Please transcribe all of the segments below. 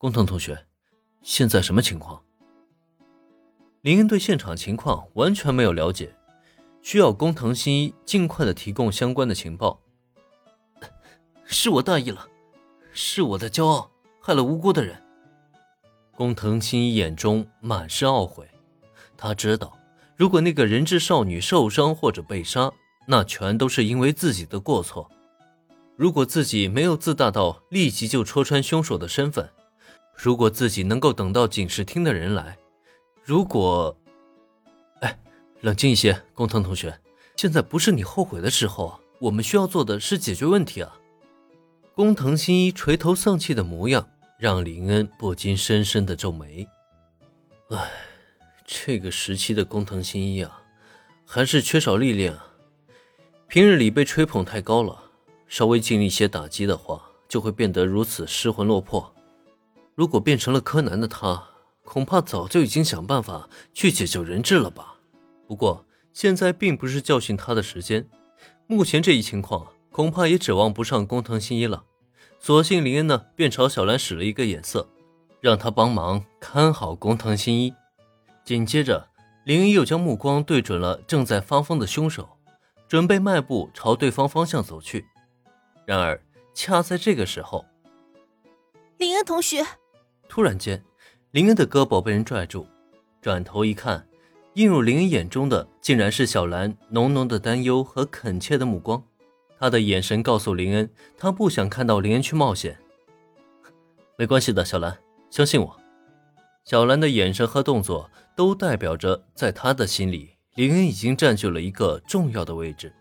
工藤同学，现在什么情况？林恩对现场情况完全没有了解，需要工藤新一尽快的提供相关的情报。是我大意了，是我的骄傲害了无辜的人。工藤新一眼中满是懊悔，他知道，如果那个人质少女受伤或者被杀，那全都是因为自己的过错。如果自己没有自大到立即就戳穿凶手的身份，如果自己能够等到警视厅的人来，如果……哎，冷静一些，工藤同学，现在不是你后悔的时候，我们需要做的是解决问题啊。工藤新一垂头丧气的模样。让林恩不禁深深的皱眉。哎，这个时期的工藤新一啊，还是缺少历练啊。平日里被吹捧太高了，稍微经历一些打击的话，就会变得如此失魂落魄。如果变成了柯南的他，恐怕早就已经想办法去解救人质了吧。不过现在并不是教训他的时间，目前这一情况，恐怕也指望不上工藤新一了。索性林恩呢，便朝小兰使了一个眼色，让他帮忙看好工藤新一。紧接着，林恩又将目光对准了正在发疯的凶手，准备迈步朝对方方向走去。然而，恰在这个时候，林恩同学突然间，林恩的胳膊被人拽住，转头一看，映入林恩眼中的竟然是小兰浓浓的担忧和恳切的目光。他的眼神告诉林恩，他不想看到林恩去冒险。没关系的，小兰，相信我。小兰的眼神和动作都代表着，在他的心里，林恩已经占据了一个重要的位置。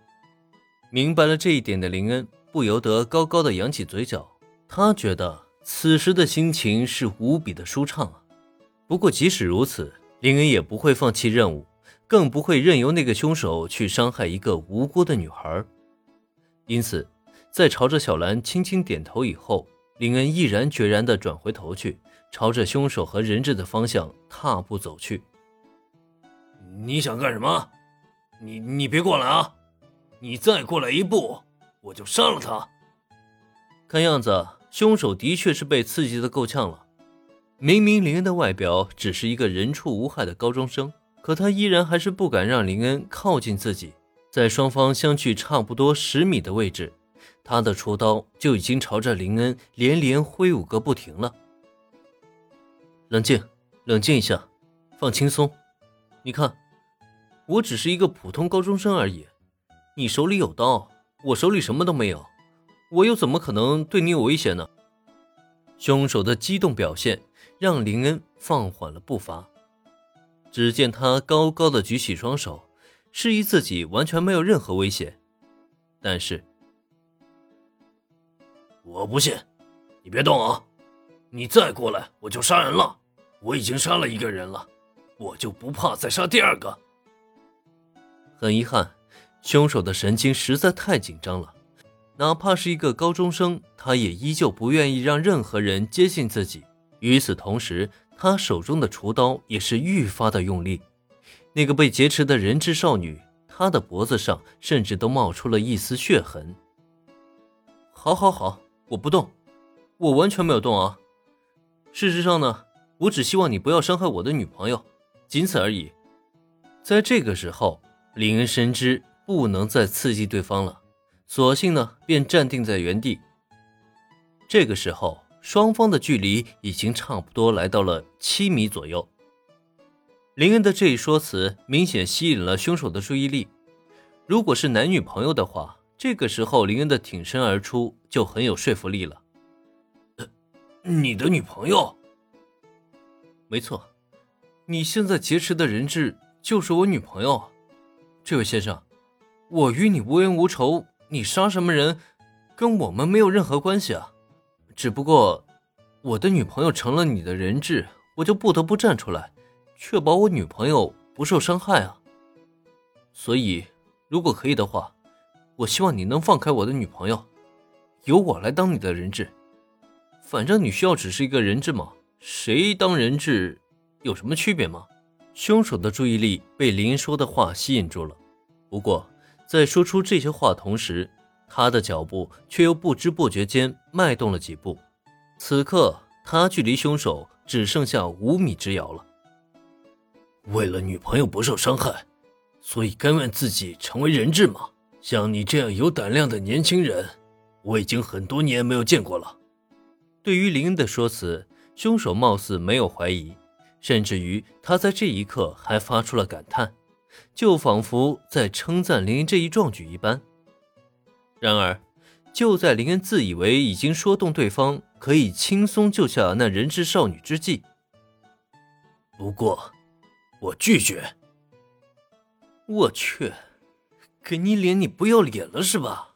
明白了这一点的林恩不由得高高的扬起嘴角，他觉得此时的心情是无比的舒畅啊。不过即使如此，林恩也不会放弃任务，更不会任由那个凶手去伤害一个无辜的女孩。因此，在朝着小兰轻轻点头以后，林恩毅然决然地转回头去，朝着凶手和人质的方向踏步走去。你想干什么？你你别过来啊！你再过来一步，我就杀了他。看样子，凶手的确是被刺激的够呛了。明明林恩的外表只是一个人畜无害的高中生，可他依然还是不敢让林恩靠近自己。在双方相距差不多十米的位置，他的出刀就已经朝着林恩连连挥舞个不停了。冷静，冷静一下，放轻松。你看，我只是一个普通高中生而已，你手里有刀，我手里什么都没有，我又怎么可能对你有威胁呢？凶手的激动表现让林恩放缓了步伐，只见他高高的举起双手。示意自己完全没有任何威胁，但是我不信，你别动啊！你再过来，我就杀人了。我已经杀了一个人了，我就不怕再杀第二个。很遗憾，凶手的神经实在太紧张了，哪怕是一个高中生，他也依旧不愿意让任何人接近自己。与此同时，他手中的厨刀也是愈发的用力。那个被劫持的人质少女，她的脖子上甚至都冒出了一丝血痕。好，好，好，我不动，我完全没有动啊。事实上呢，我只希望你不要伤害我的女朋友，仅此而已。在这个时候，林恩深知不能再刺激对方了，索性呢便站定在原地。这个时候，双方的距离已经差不多来到了七米左右。林恩的这一说辞明显吸引了凶手的注意力。如果是男女朋友的话，这个时候林恩的挺身而出就很有说服力了。你的女朋友？没错，你现在劫持的人质就是我女朋友。这位先生，我与你无冤无仇，你杀什么人，跟我们没有任何关系啊。只不过，我的女朋友成了你的人质，我就不得不站出来。确保我女朋友不受伤害啊！所以，如果可以的话，我希望你能放开我的女朋友，由我来当你的人质。反正你需要只是一个人质嘛，谁当人质有什么区别吗？凶手的注意力被林说的话吸引住了，不过在说出这些话同时，他的脚步却又不知不觉间迈动了几步。此刻。他距离凶手只剩下五米之遥了。为了女朋友不受伤害，所以甘愿自己成为人质吗？像你这样有胆量的年轻人，我已经很多年没有见过了。对于林恩的说辞，凶手貌似没有怀疑，甚至于他在这一刻还发出了感叹，就仿佛在称赞林恩这一壮举一般。然而，就在林恩自以为已经说动对方可以轻松救下那人质少女之际，不过，我拒绝。我去，给你脸你不要脸了是吧？